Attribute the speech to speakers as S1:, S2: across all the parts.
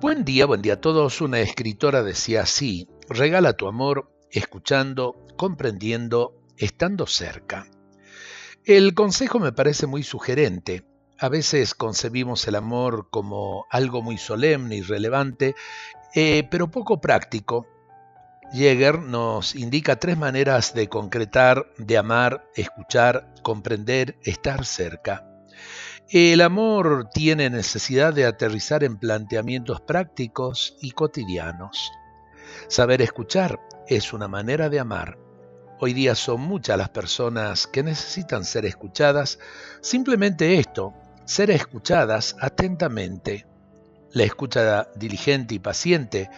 S1: Buen día, buen día a todos. Una escritora decía así, regala tu amor escuchando, comprendiendo, estando cerca. El consejo me parece muy sugerente. A veces concebimos el amor como algo muy solemne y relevante, eh, pero poco práctico. Jäger nos indica tres maneras de concretar, de amar, escuchar, comprender, estar cerca. El amor tiene necesidad de aterrizar en planteamientos prácticos y cotidianos. Saber escuchar es una manera de amar. Hoy día son muchas las personas que necesitan ser escuchadas. Simplemente esto, ser escuchadas atentamente. La escucha diligente y paciente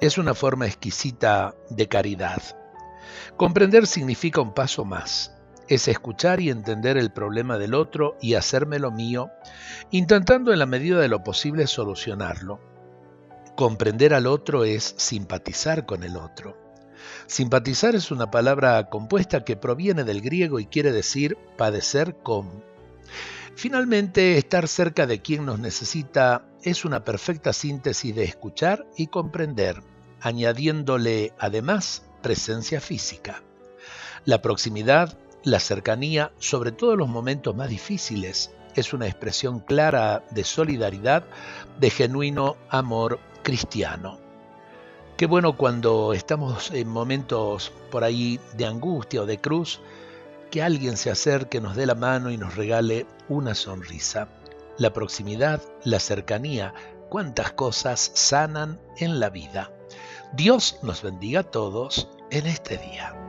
S1: es una forma exquisita de caridad. Comprender significa un paso más es escuchar y entender el problema del otro y hacérmelo mío, intentando en la medida de lo posible solucionarlo. Comprender al otro es simpatizar con el otro. Simpatizar es una palabra compuesta que proviene del griego y quiere decir padecer con. Finalmente, estar cerca de quien nos necesita es una perfecta síntesis de escuchar y comprender, añadiéndole además presencia física. La proximidad la cercanía, sobre todo en los momentos más difíciles, es una expresión clara de solidaridad, de genuino amor cristiano. Qué bueno cuando estamos en momentos por ahí de angustia o de cruz, que alguien se acerque, nos dé la mano y nos regale una sonrisa. La proximidad, la cercanía, cuántas cosas sanan en la vida. Dios nos bendiga a todos en este día.